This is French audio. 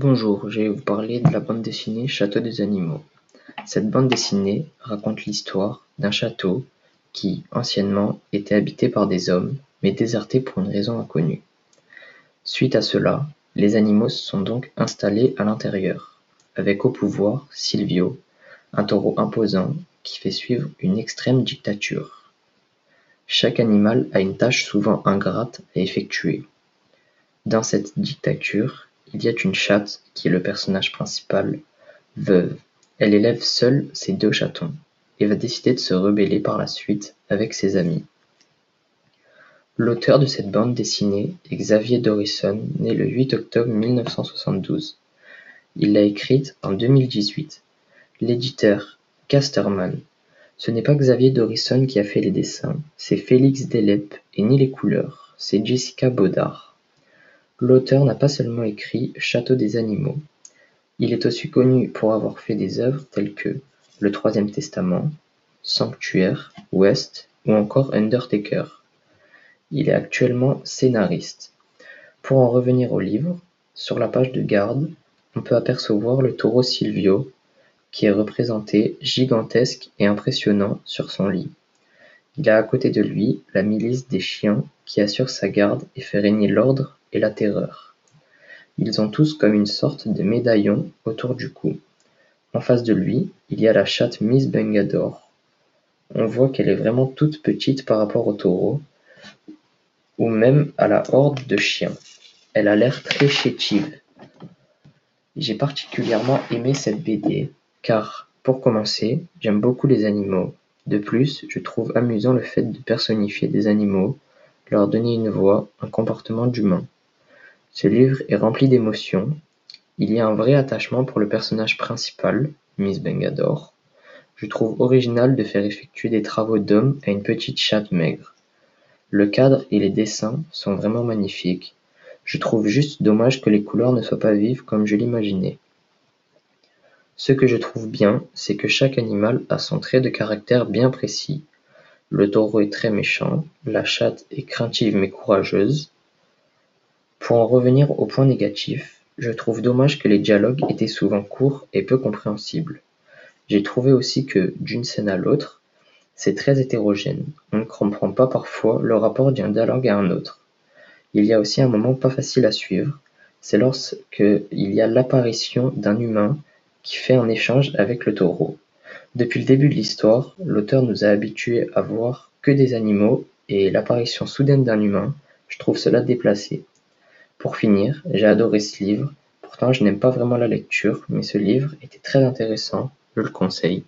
Bonjour, je vais vous parler de la bande dessinée Château des animaux. Cette bande dessinée raconte l'histoire d'un château qui, anciennement, était habité par des hommes, mais déserté pour une raison inconnue. Suite à cela, les animaux se sont donc installés à l'intérieur, avec au pouvoir Silvio, un taureau imposant qui fait suivre une extrême dictature. Chaque animal a une tâche souvent ingrate à effectuer. Dans cette dictature, il y a une chatte, qui est le personnage principal, veuve. Elle élève seule ses deux chatons, et va décider de se rebeller par la suite avec ses amis. L'auteur de cette bande dessinée est Xavier Dorison, né le 8 octobre 1972. Il l'a écrite en 2018. L'éditeur, Casterman. Ce n'est pas Xavier Dorison qui a fait les dessins, c'est Félix Delep, et ni les couleurs, c'est Jessica Baudard. L'auteur n'a pas seulement écrit Château des animaux, il est aussi connu pour avoir fait des œuvres telles que Le Troisième Testament, Sanctuaire, West ou encore Undertaker. Il est actuellement scénariste. Pour en revenir au livre, sur la page de garde, on peut apercevoir le taureau Silvio, qui est représenté gigantesque et impressionnant sur son lit. Il a à côté de lui la milice des chiens qui assure sa garde et fait régner l'ordre et la terreur. Ils ont tous comme une sorte de médaillon autour du cou. En face de lui, il y a la chatte Miss Bengador. On voit qu'elle est vraiment toute petite par rapport au taureau, ou même à la horde de chiens. Elle a l'air très chétive. J'ai particulièrement aimé cette BD, car, pour commencer, j'aime beaucoup les animaux, de plus, je trouve amusant le fait de personnifier des animaux, leur donner une voix, un comportement d'humain. Ce livre est rempli d'émotions, il y a un vrai attachement pour le personnage principal, Miss Bengador. Je trouve original de faire effectuer des travaux d'homme à une petite chatte maigre. Le cadre et les dessins sont vraiment magnifiques. Je trouve juste dommage que les couleurs ne soient pas vives comme je l'imaginais. Ce que je trouve bien, c'est que chaque animal a son trait de caractère bien précis. Le taureau est très méchant, la chatte est craintive mais courageuse. Pour en revenir au point négatif, je trouve dommage que les dialogues étaient souvent courts et peu compréhensibles. J'ai trouvé aussi que, d'une scène à l'autre, c'est très hétérogène, on ne comprend pas parfois le rapport d'un dialogue à un autre. Il y a aussi un moment pas facile à suivre, c'est lorsqu'il y a l'apparition d'un humain qui fait un échange avec le taureau. Depuis le début de l'histoire, l'auteur nous a habitués à voir que des animaux et l'apparition soudaine d'un humain, je trouve cela déplacé. Pour finir, j'ai adoré ce livre, pourtant je n'aime pas vraiment la lecture, mais ce livre était très intéressant, je le conseille.